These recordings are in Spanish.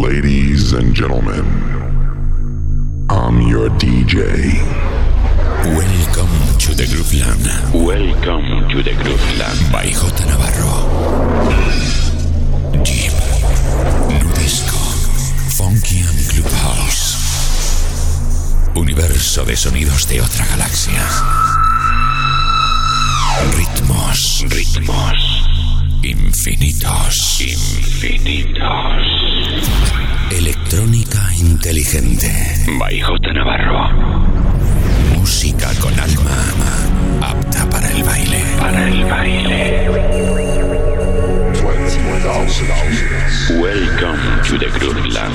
Ladies and gentlemen, I'm your DJ. Welcome to the Grooveland. Welcome to the Grooveland. By J. Navarro. Deep, Nudisco, Funky and Clubhouse. Universo de sonidos de otra galaxia. Ritmos, ritmos. Infinitos, infinitos. Electrónica inteligente. By J. Navarro. Música con alma apta para el baile. Para el baile. Welcome to the Grooveland.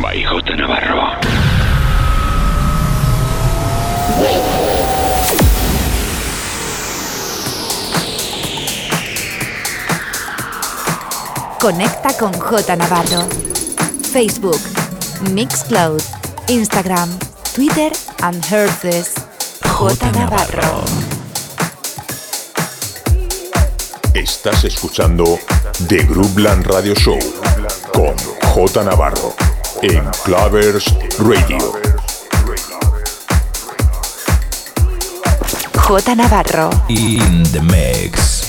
By J. Navarro. Conecta con J Navarro. Facebook, Mixcloud, Instagram, Twitter and Herces. J Navarro. Estás escuchando The Groupland Radio Show con J Navarro en Clavers Radio. J Navarro. In the mix.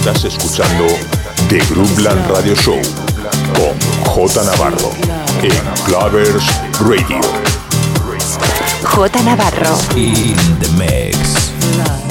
Estás escuchando The Groupland Radio Show con J Navarro en Clavers Radio. J Navarro. In the mix.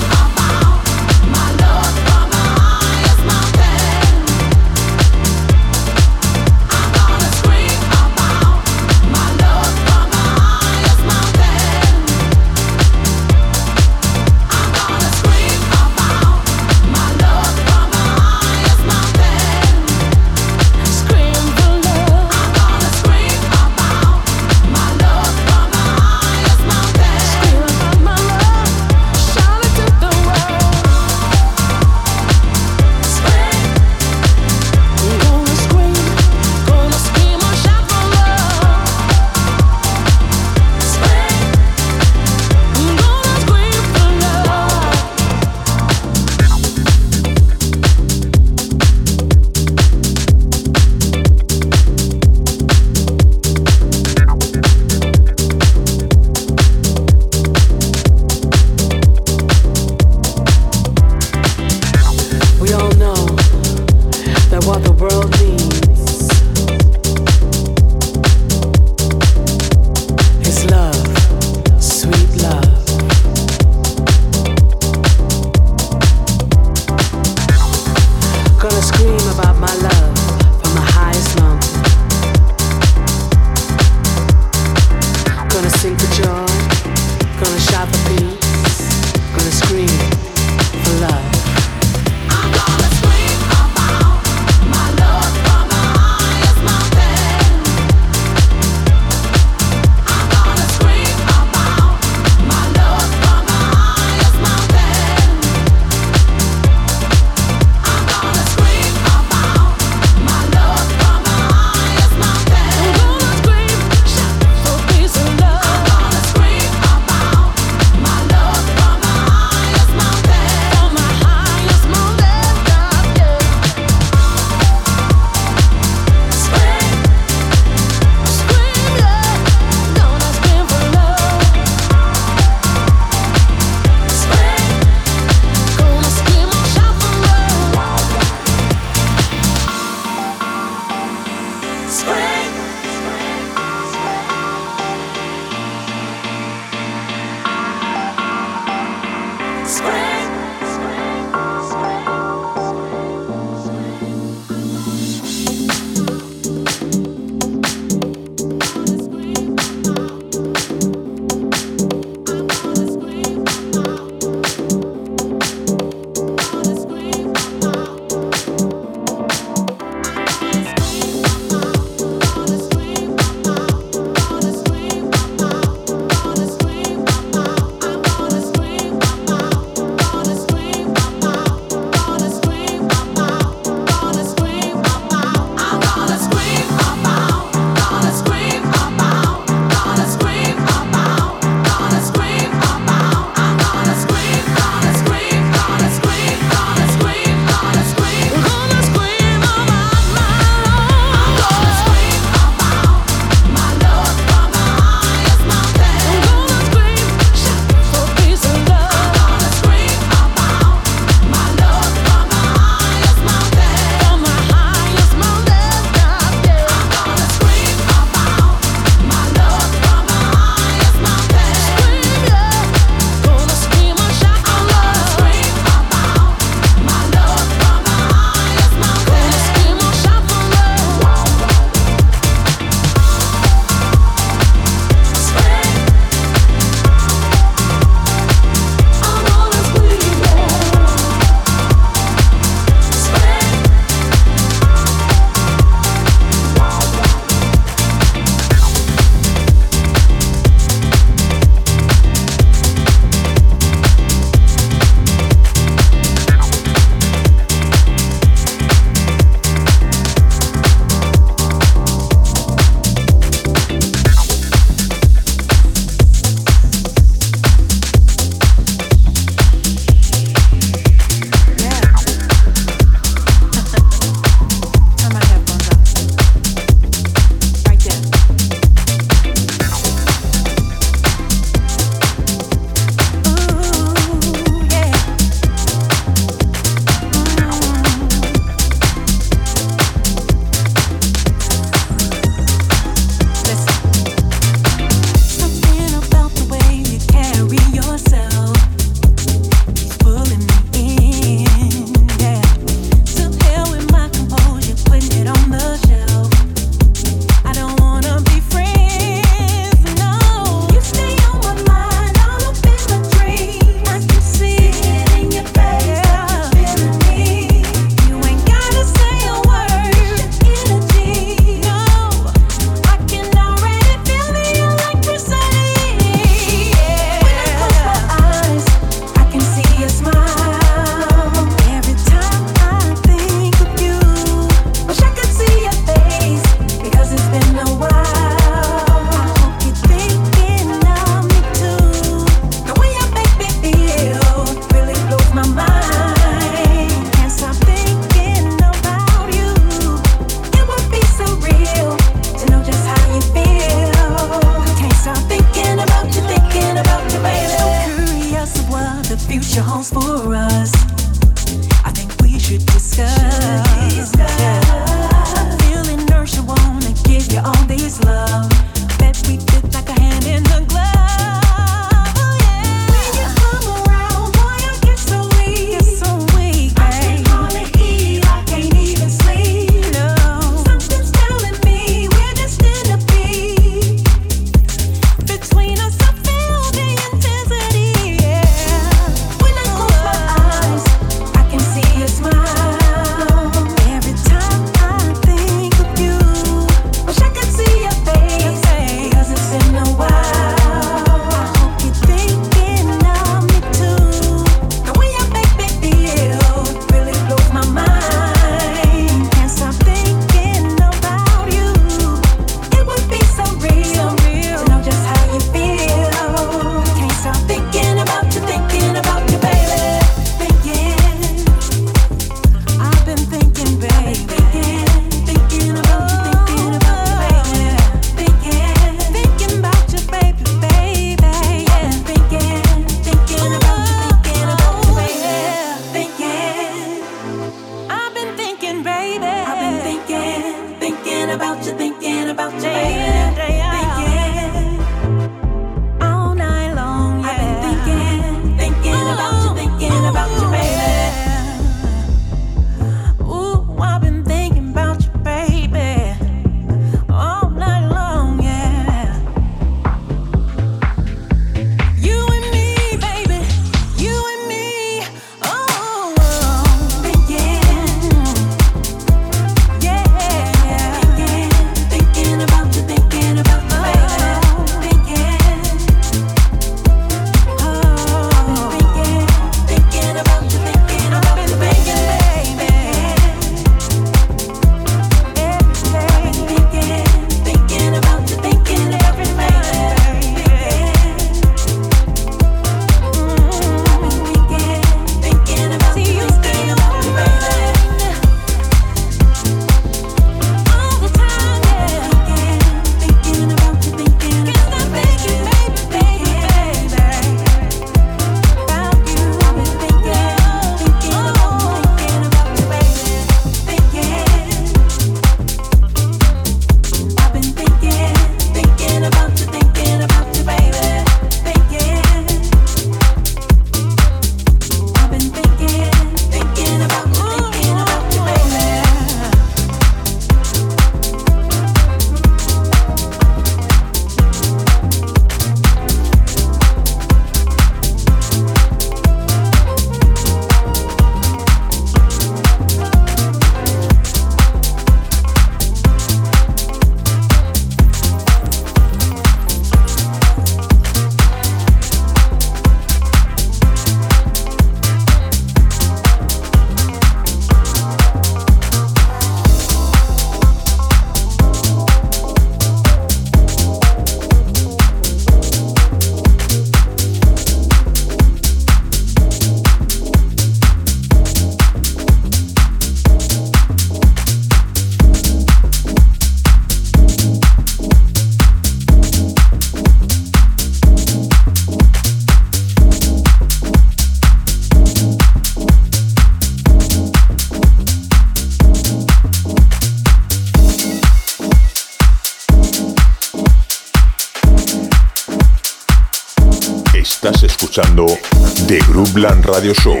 Groupland Radio Show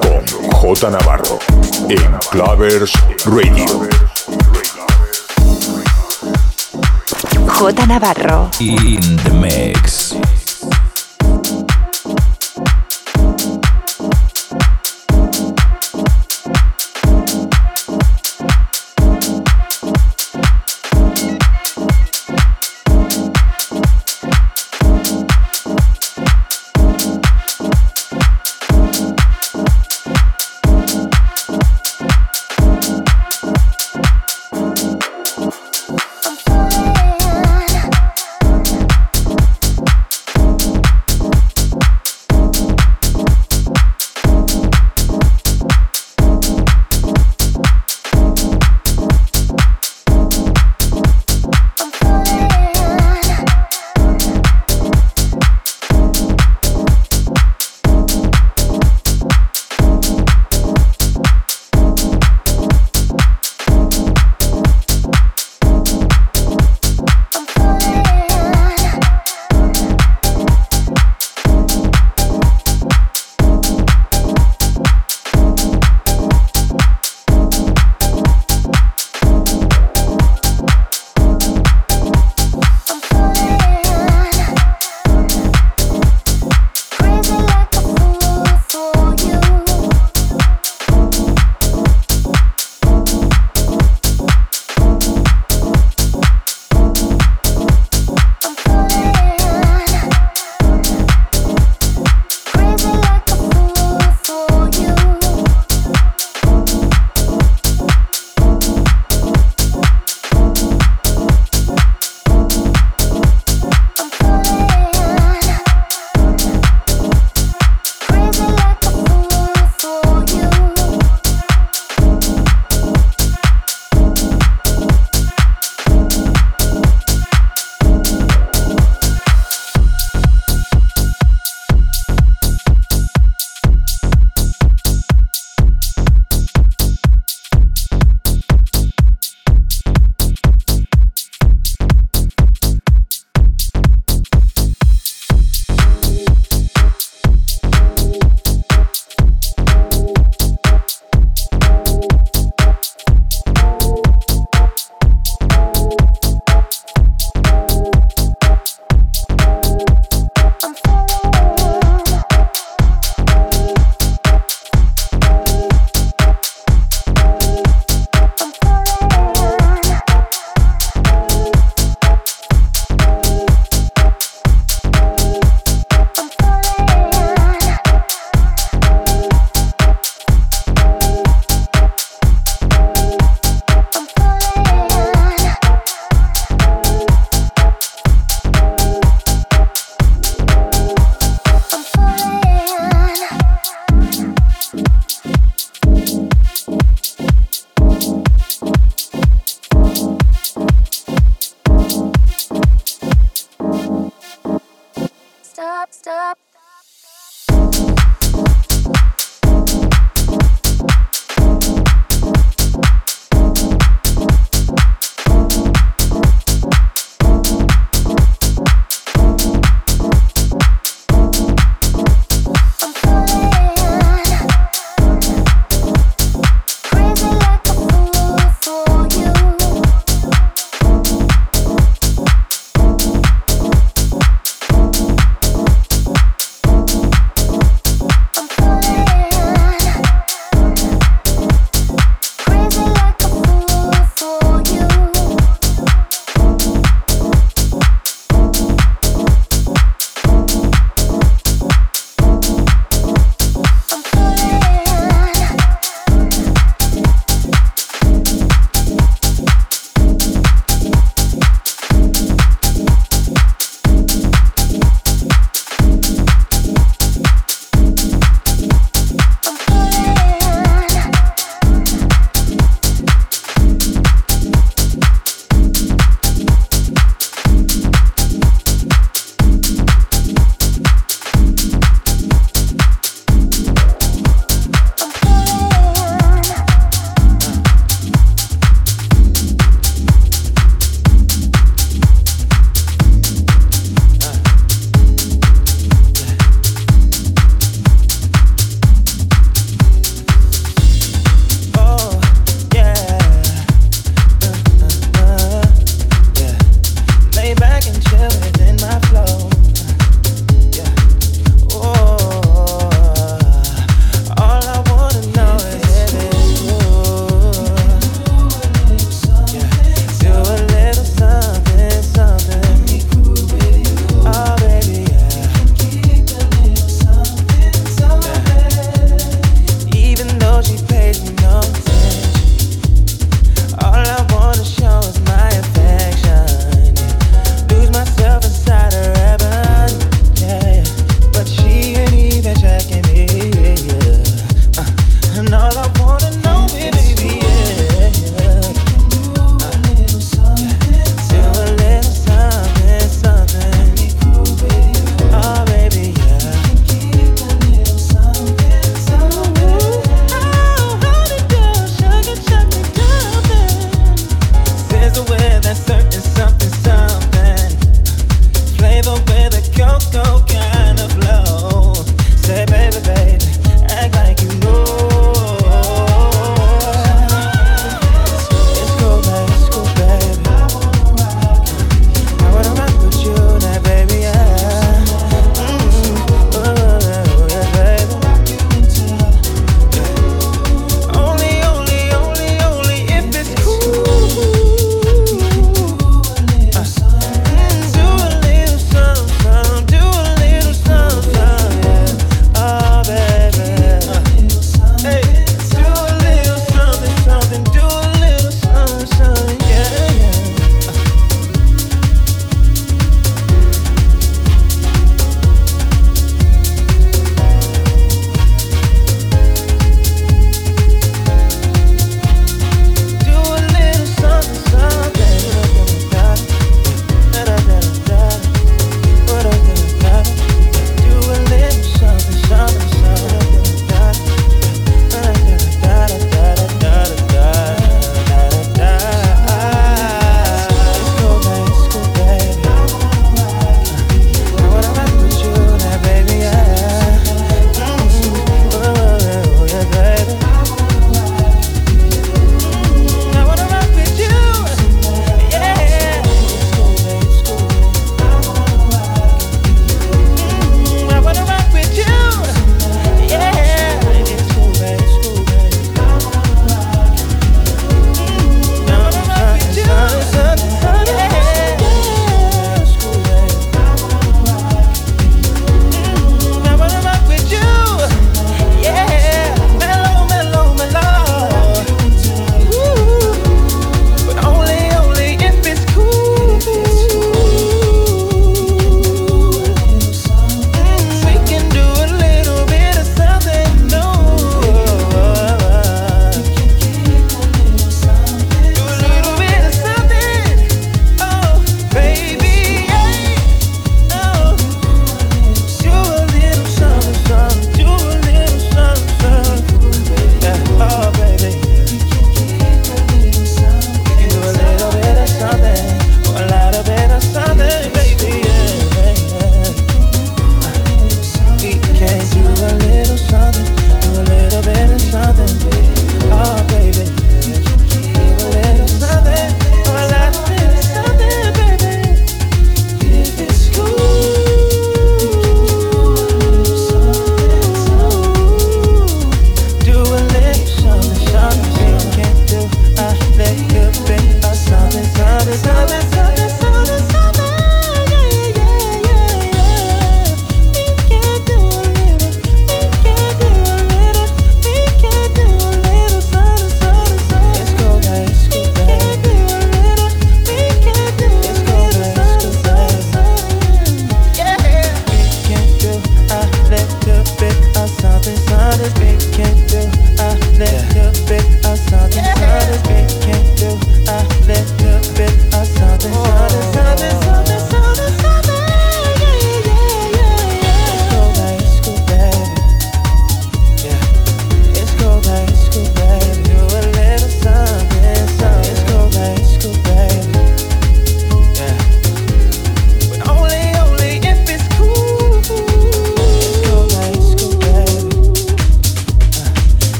con J Navarro en Clavers Radio. J Navarro. In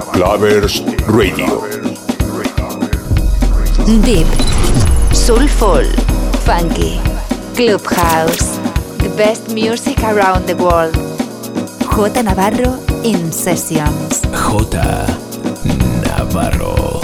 Clavers Radio. Deep, Soulful, Funky, Clubhouse. The best music around the world. J Navarro in Sessions. J. Navarro.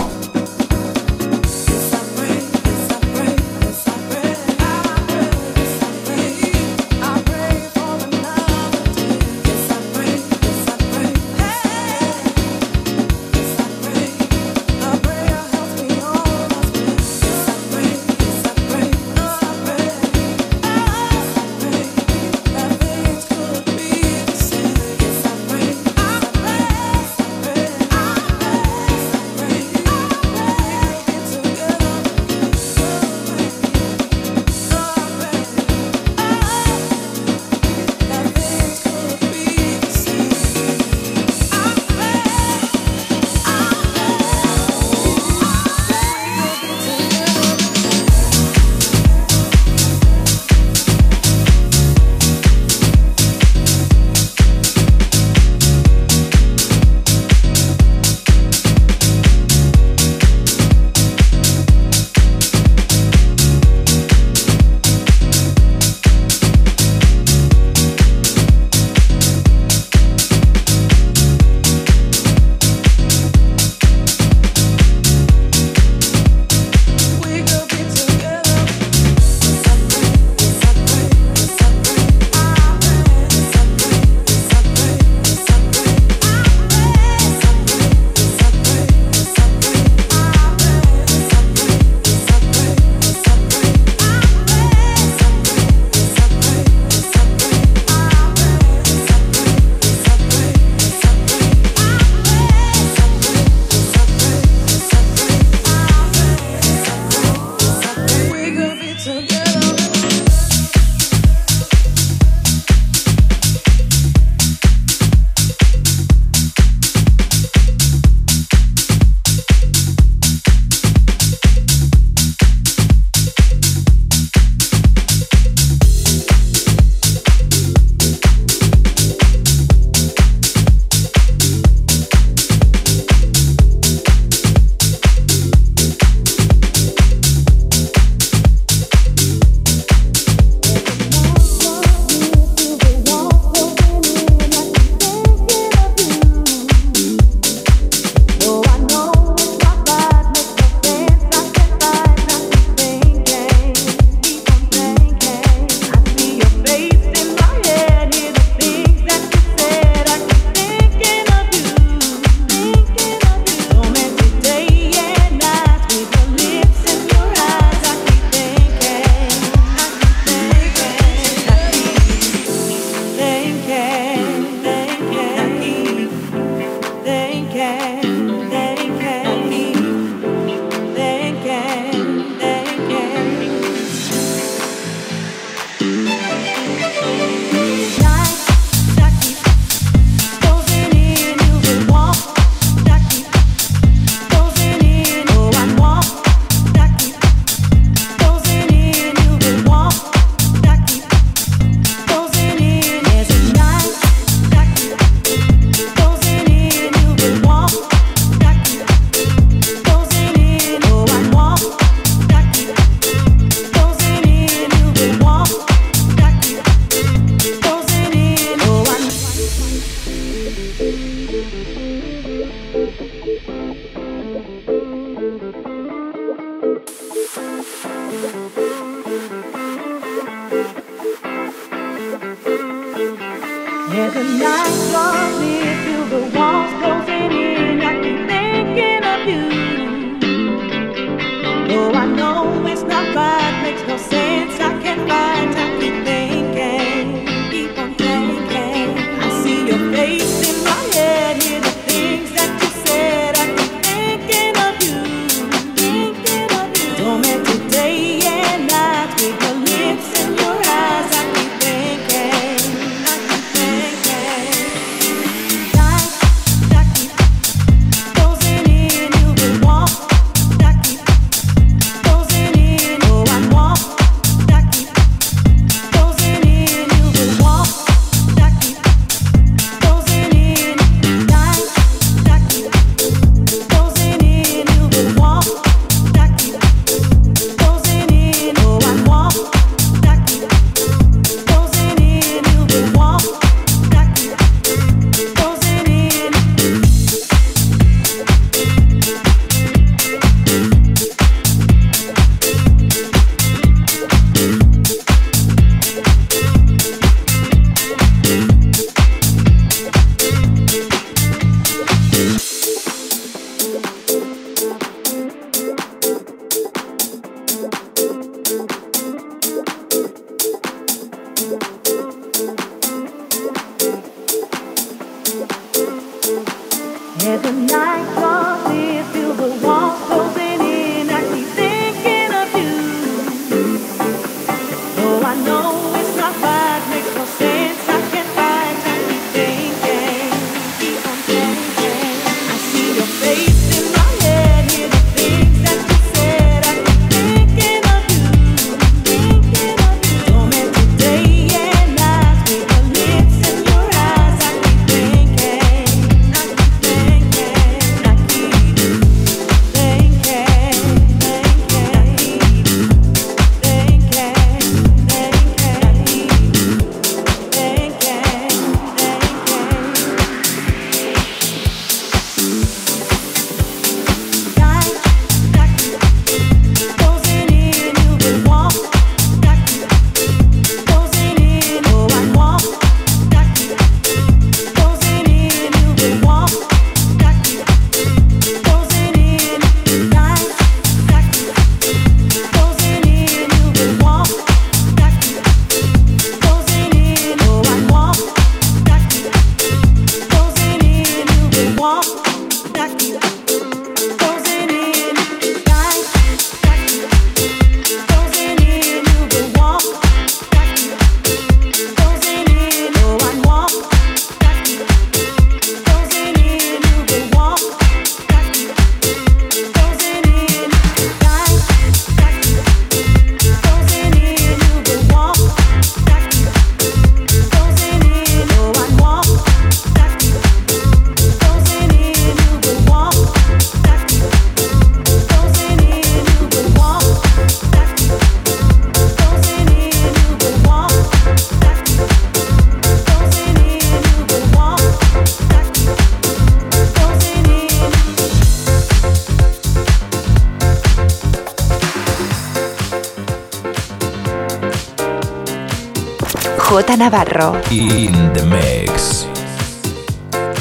Navarro. In the mix.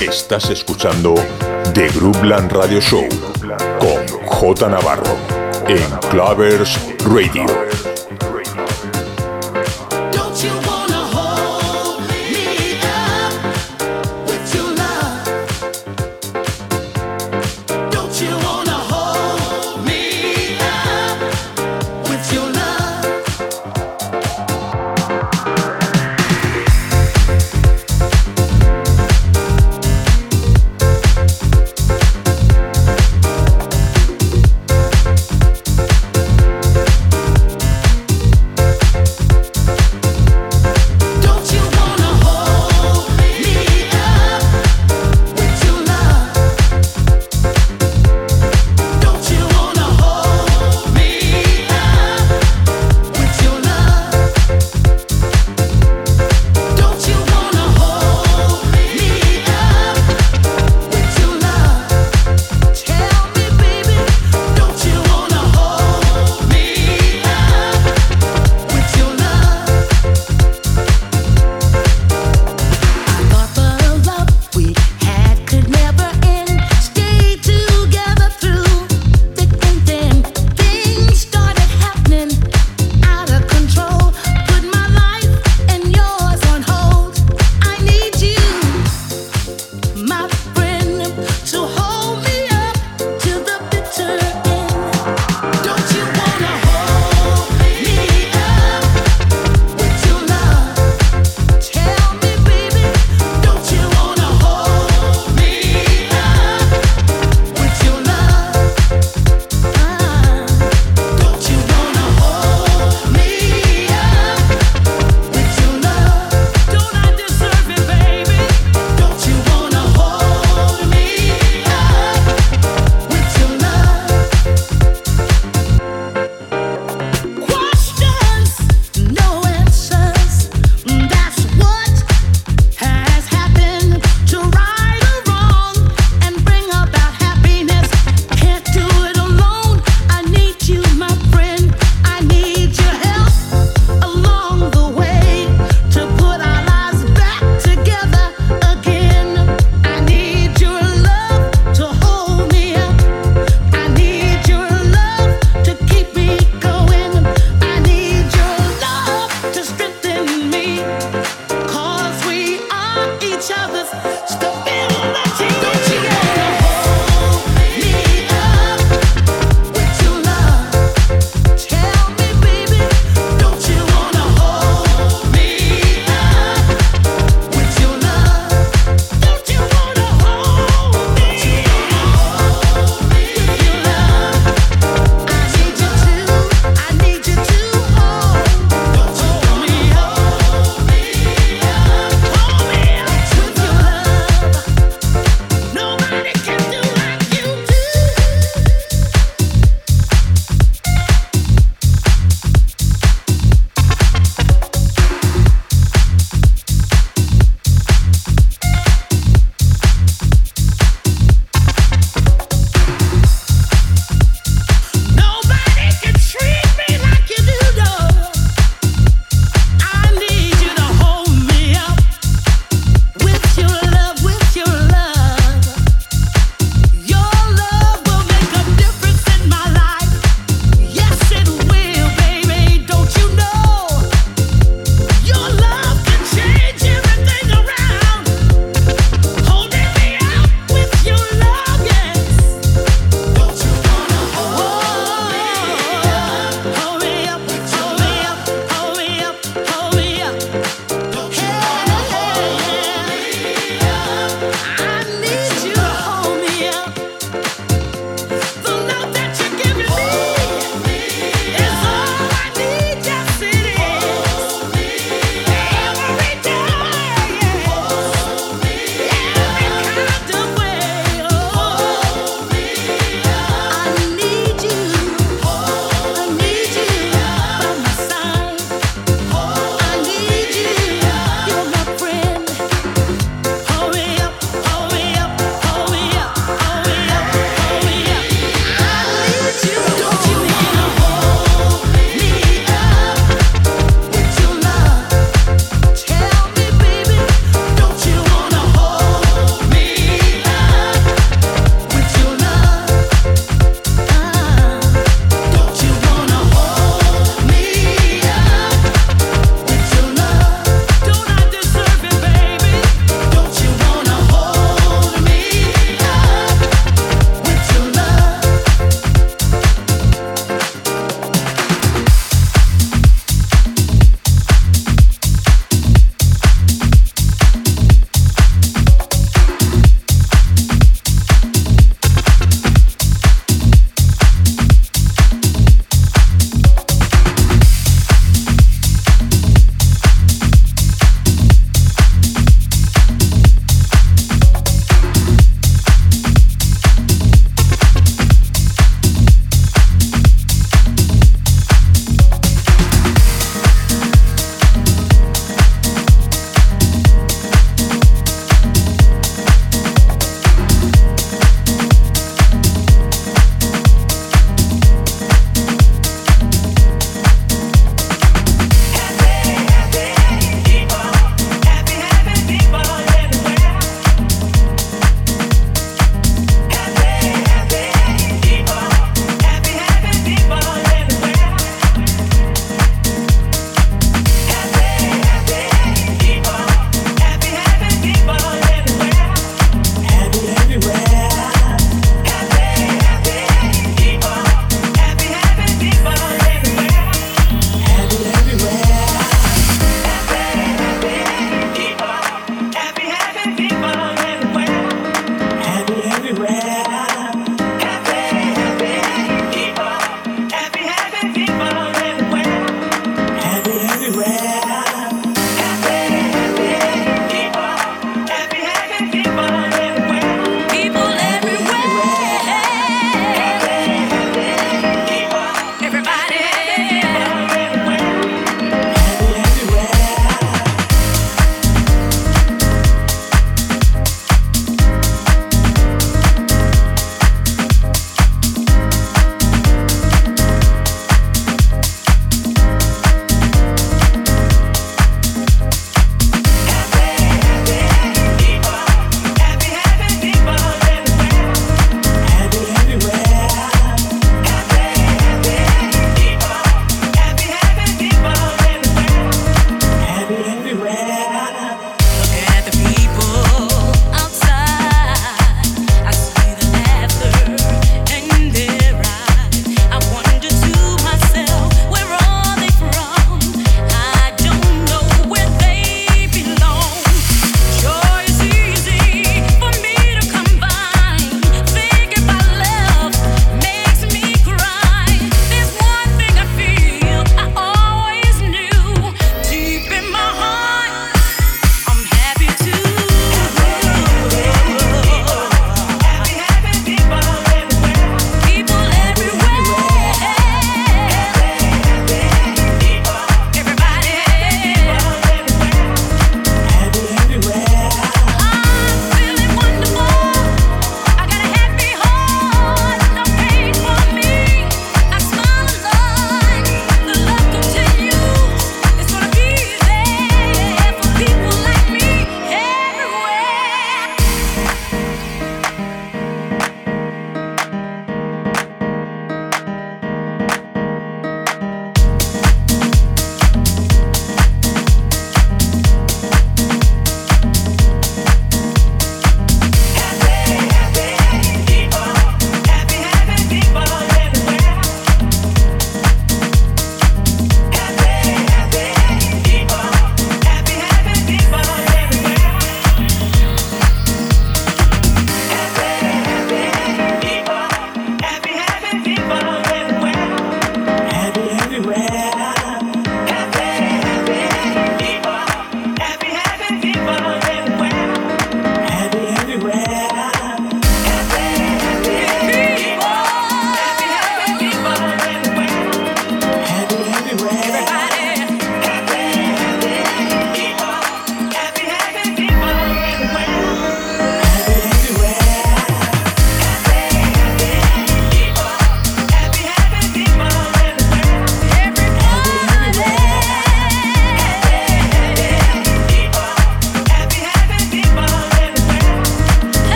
Estás escuchando The Groupland Radio Show con J Navarro en Clavers Radio.